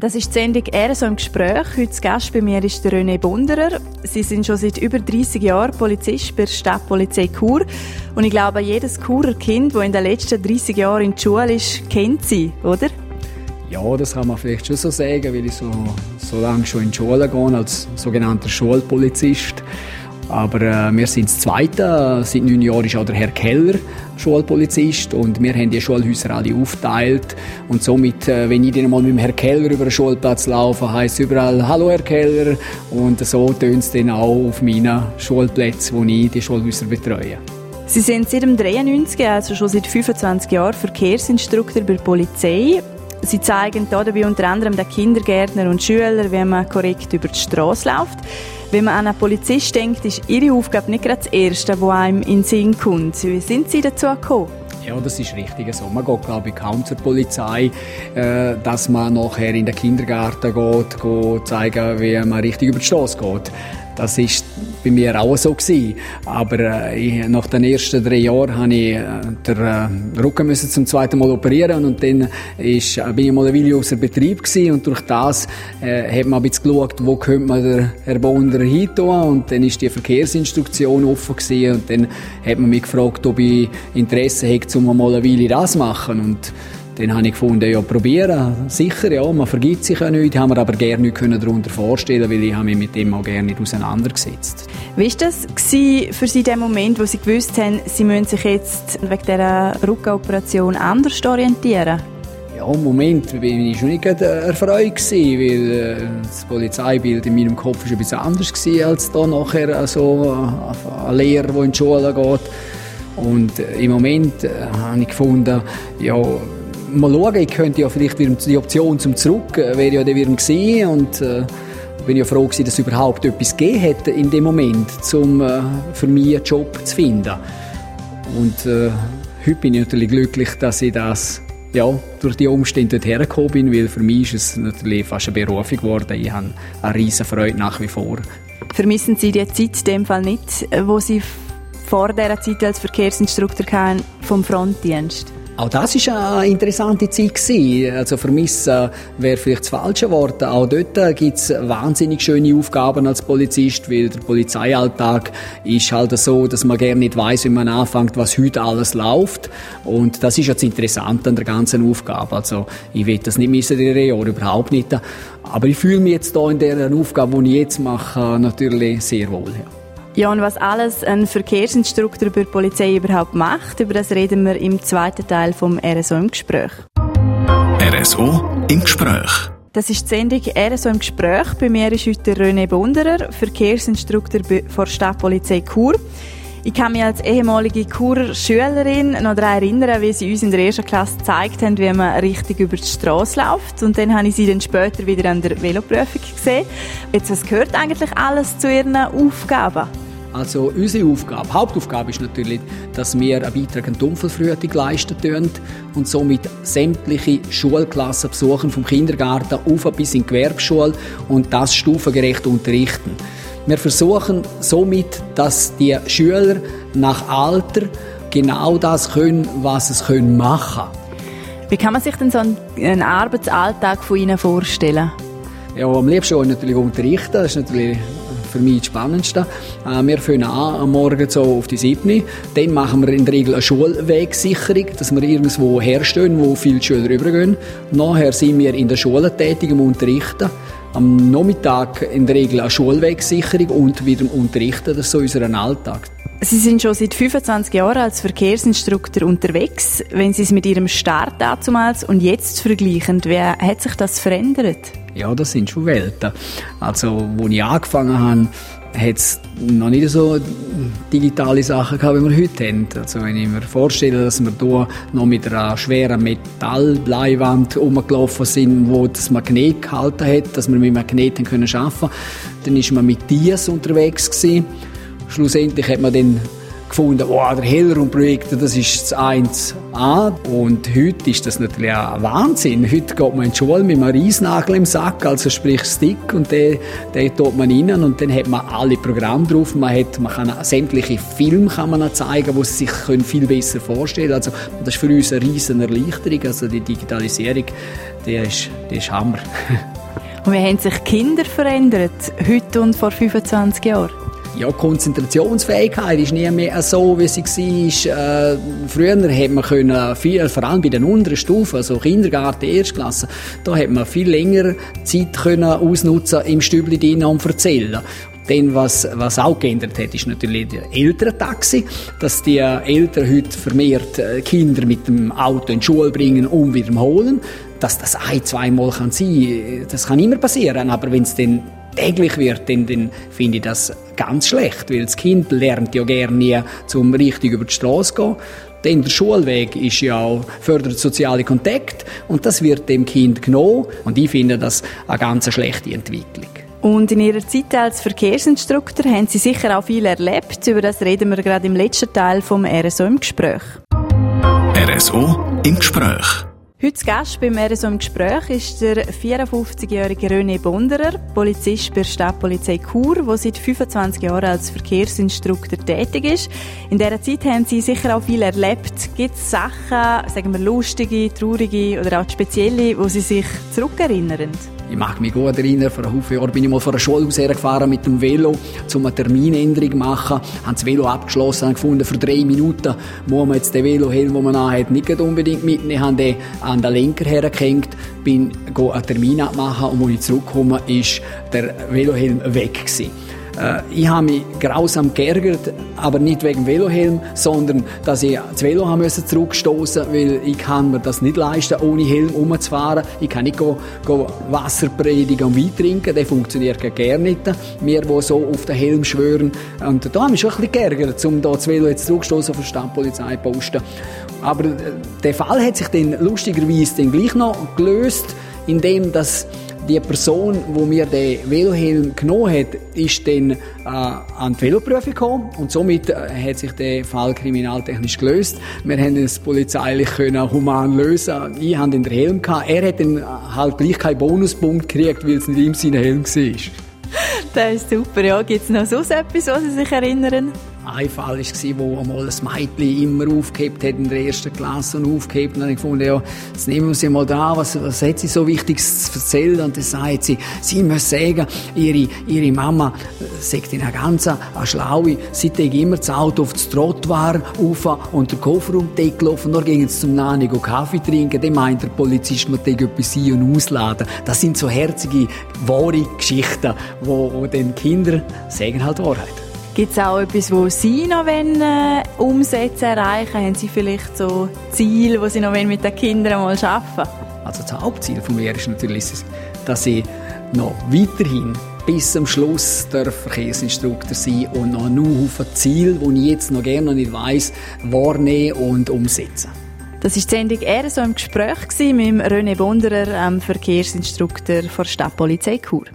Das ist die Sendung «Er so im Gespräch». Heute Gast bei mir ist der René Bunderer. Sie sind schon seit über 30 Jahren Polizist bei der Stadtpolizei Chur. Und ich glaube, jedes Churer Kind, das in den letzten 30 Jahren in der Schule ist, kennt sie, oder? Ja, das kann man vielleicht schon so sagen, weil ich so, so lange schon in die Schule gehe, als sogenannter Schulpolizist. Aber äh, wir sind das Zweite. Seit neun Jahren ist auch der Herr Keller Schulpolizist und wir haben die Schulhäuser alle aufgeteilt. Und somit, äh, wenn ich dann mal mit dem Herr Keller über den Schulplatz laufe, heisst es überall «Hallo Herr Keller» und so tönt es dann auch auf meinen Schulplätzen, wo ich die Schulhäuser betreue. Sie sind seit dem 93, also schon seit 25 Jahren, Verkehrsinstruktor bei der Polizei. Sie zeigen dabei unter anderem den Kindergärtner und Schüler, wie man korrekt über die Straße läuft. Wenn man an einen Polizist denkt, ist Ihre Aufgabe nicht gerade das Erste, was einem in den Sinn kommt. Wie sind Sie dazu gekommen? Ja, das ist richtig so. Man geht, glaube ich, kaum zur Polizei, äh, dass man nachher in den Kindergarten geht, geht zeigen, wie man richtig über die Straße geht. Das ist bei mir auch so gewesen. Aber äh, nach den ersten drei Jahren habe ich äh, den äh, Rücken müssen zum zweiten Mal operieren und dann ist, bin ich mal eine Weile außer Betrieb gewesen und durch das äh, hat man ein bisschen geschaut, wo könnte man den Herr Bonder hin und dann ist die Verkehrsinstruktion offen gewesen und dann hat man mich gefragt, ob ich Interesse hätte, um mal eine Weile das zu machen und dann habe ich gefunden, ja, probieren, sicher, ja, man vergibt sich ja nicht, haben wir aber gerne nicht darunter vorstellen weil ich habe mich mit dem auch gerne nicht auseinandergesetzt. Wie war das für Sie der Moment, wo Sie gewusst haben, Sie müssen sich jetzt wegen dieser Rückenoperation anders orientieren? Ja, im Moment bin ich schon nicht erfreut gewesen, weil äh, das Polizeibild in meinem Kopf war ein bisschen anders gewesen, als da nachher also, ein Lehrer, der in die Schule geht. Und äh, im Moment äh, habe ich gefunden, ja, mal schauen, ich könnte ja vielleicht die Option zum Zurück, äh, wäre ja dann wieder gewesen und äh, bin ja froh gewesen, dass es überhaupt etwas gegeben hätte in dem Moment, um äh, für mich einen Job zu finden. Und äh, heute bin ich natürlich glücklich, dass ich das ja, durch die Umstände dorthin gekommen bin, weil für mich ist es natürlich fast eine Berufung geworden. Ich habe eine riesige Freude nach wie vor. Vermissen Sie die Zeit in dem Fall nicht, wo Sie vor dieser Zeit als Verkehrsinstruktor vom Frontdienst? Auch das war eine interessante Zeit. Also vermissen wäre vielleicht das falsche Wort. Auch dort gibt es wahnsinnig schöne Aufgaben als Polizist, weil der Polizeialltag ist halt so, dass man gerne nicht weiß, wie man anfängt, was heute alles läuft. Und das ist jetzt interessant an der ganzen Aufgabe. Also ich will das nicht missen in Jahren, überhaupt nicht. Aber ich fühle mich jetzt hier in der Aufgabe, die ich jetzt mache, natürlich sehr wohl. Ja. Ja, und was alles ein Verkehrsinstruktor bei der Polizei überhaupt macht, über das reden wir im zweiten Teil vom RSO im Gespräch. RSO im Gespräch. Das ist die Sendung RSO im Gespräch. Bei mir ist heute René Bunderer, Verkehrsinstruktor der Stadtpolizei Chur. Ich kann mich als ehemalige Churer Schülerin noch daran erinnern, wie sie uns in der ersten Klasse gezeigt haben, wie man richtig über die Straße läuft. Und dann habe ich sie dann später wieder an der Veloprüfung gesehen. Jetzt, was gehört eigentlich alles zu ihren Aufgaben? Also unsere Aufgabe, Hauptaufgabe ist natürlich, dass wir einen Beitrag an die Unfallverhütung leisten und somit sämtliche Schulklassen besuchen, vom Kindergarten auf bis in die Gewerbeschule und das stufengerecht unterrichten. Wir versuchen somit, dass die Schüler nach Alter genau das können, was sie können machen Wie kann man sich denn so einen Arbeitsalltag von Ihnen vorstellen? Ja, am liebsten natürlich unterrichten. Das ist natürlich für mich das Spannendste. Äh, wir fangen an am Morgen so auf die 7. Dann machen wir in der Regel eine Schulwegsicherung, dass wir irgendwo herstehen, wo viele Schüler übergehen. Nachher sind wir in der Schule tätig, im Unterrichten. Am Nachmittag in der Regel eine Schulwegsicherung und wieder Unterrichten. Das ist so unser Alltag. Sie sind schon seit 25 Jahren als Verkehrsinstruktor unterwegs. Wenn Sie es mit Ihrem Start damals und jetzt vergleichen, wie hat sich das verändert? Ja, das sind schon Welten. Also, wo ich angefangen habe, hat es noch nicht so digitale Sachen gehabt, wie wir heute haben. Also wenn ich mir vorstelle, dass wir hier noch mit einer schweren Metallbleiwand rumgelaufen sind, wo das Magnet gehalten hat, dass wir mit Magneten können arbeiten können, dann ist man mit Dias unterwegs gewesen. Schlussendlich hat man dann gefunden, wow, der Hellraumprojektor, das ist das 1A. Und heute ist das natürlich ein Wahnsinn. Heute geht man in die Schule mit einem Reisnagel im Sack, also sprich Stick, und den, den tut man rein und dann hat man alle Programme drauf. Man, hat, man kann sämtliche Filme kann man zeigen, die sie sich können viel besser vorstellen. Also, das ist für uns eine riesen Erleichterung. Also die Digitalisierung, die ist, die ist Hammer. Und wie haben sich Kinder verändert, heute und vor 25 Jahren? Ja, Konzentrationsfähigkeit ist nie mehr so, wie sie war. Äh, früher hat man können viel, vor allem bei den unteren Stufen, also Kindergarten, Erstklasse, da hat man viel länger Zeit können ausnutzen im Stübli drinnen und erzählen. Dann, was, was auch geändert hat, ist natürlich der Elterntaxi, dass die Eltern heute vermehrt äh, Kinder mit dem Auto in die Schule bringen und wieder holen. Dass das ein, zweimal kann sein, das kann immer passieren, aber wenn es dann täglich wird, dann, dann finde ich das ganz schlecht, weil das Kind lernt ja gerne nie, zum richtig über die Straße zu gehen. Denn der Schulweg ist ja auch, fördert soziale Kontakt und das wird dem Kind genommen und ich finde das eine ganz schlechte Entwicklung. Und in Ihrer Zeit als Verkehrsinstruktor haben Sie sicher auch viel erlebt. Über das reden wir gerade im letzten Teil vom RSO im Gespräch. RSO im Gespräch. Heute Gast beim RSO im Gespräch ist der 54-jährige René Bonderer, Polizist bei der Stadtpolizei Chur, der seit 25 Jahren als Verkehrsinstruktor tätig ist. In dieser Zeit haben Sie sicher auch viel erlebt. Gibt es Sachen, sagen wir lustige, traurige oder auch spezielle, wo Sie sich zurückerinnern? Ich mag mich gut erinnern, vor einem Jahren bin ich mal von einer Schule aus hergefahren mit dem Velo, um eine Terminänderung zu machen. Habe das Velo abgeschlossen und gefunden, für drei Minuten muss man jetzt den Velohelm, den man anhat, nicht unbedingt mitnehmen. Ich habe den an den Lenker hergehängt, bin einen Termin abmachen und als ich zurückkomme, ist der Velohelm weg gewesen. Äh, ich habe mich grausam geärgert, aber nicht wegen Velohelm, sondern dass ich das Velo haben müssen zurückstoßen, weil ich kann mir das nicht leisten, ohne Helm umzufahren. Ich kann nicht go, go Wasser predigen und Wein trinken, das funktioniert gerne nicht. Wir, die so auf den Helm schwören. Und da habe ich schon ein bisschen geärgert, um da das Velo jetzt zurückstoßen auf der Stadtpolizei posten. Aber äh, der Fall hat sich dann lustigerweise dann gleich noch gelöst, indem dass die Person, die mir den Velohelm genommen hat, ist dann äh, an die Veloprüfung gekommen und somit äh, hat sich der Fall kriminaltechnisch gelöst. Wir haben es polizeilich können human lösen. Ich hatte den Helm gehabt. Er hat dann halt gleich keinen Bonuspunkt gekriegt, weil es nicht ihm sein Helm war. Das ist super. Ja, gibt es noch sonst etwas, was Sie sich erinnern? Ein Fall war, wo einmal ein Mädchen immer aufgehebt hat in der ersten Klasse und aufgehebt. Und dann habe ich gefunden, ja, jetzt nehmen wir sie mal da, was, was hat sie so Wichtiges zu erzählen? Und dann sagt sie, sie muss sagen, ihre, ihre Mama äh, sagt ihnen ganz eine Schlaue, sie trägt immer das Auto auf das Trottoir rauf und den Kofferraumdeckel auf und dann gehen sie zum Nani Kaffee trinken. Dann meint der Polizist, man trägt etwas ein- und ausladen. Das sind so herzige, wahre Geschichten, wo, wo den Kinder sagen halt Wahrheit. Gibt es auch etwas, was Sie noch wollen, äh, umsetzen, erreichen? Haben Sie vielleicht so Ziele, die Sie noch mit den Kindern mal schaffen Also das Hauptziel von mir ist natürlich, dass ich noch weiterhin bis zum Schluss der Verkehrsinstruktor sein und noch einen Haufen Ziele, die ich jetzt noch gerne noch nicht weiss, wahrnehmen und umsetzen. Das war die Sendung eher so im Gespräch mit René Bonderer, Verkehrsinstruktor der Stadtpolizei Chur.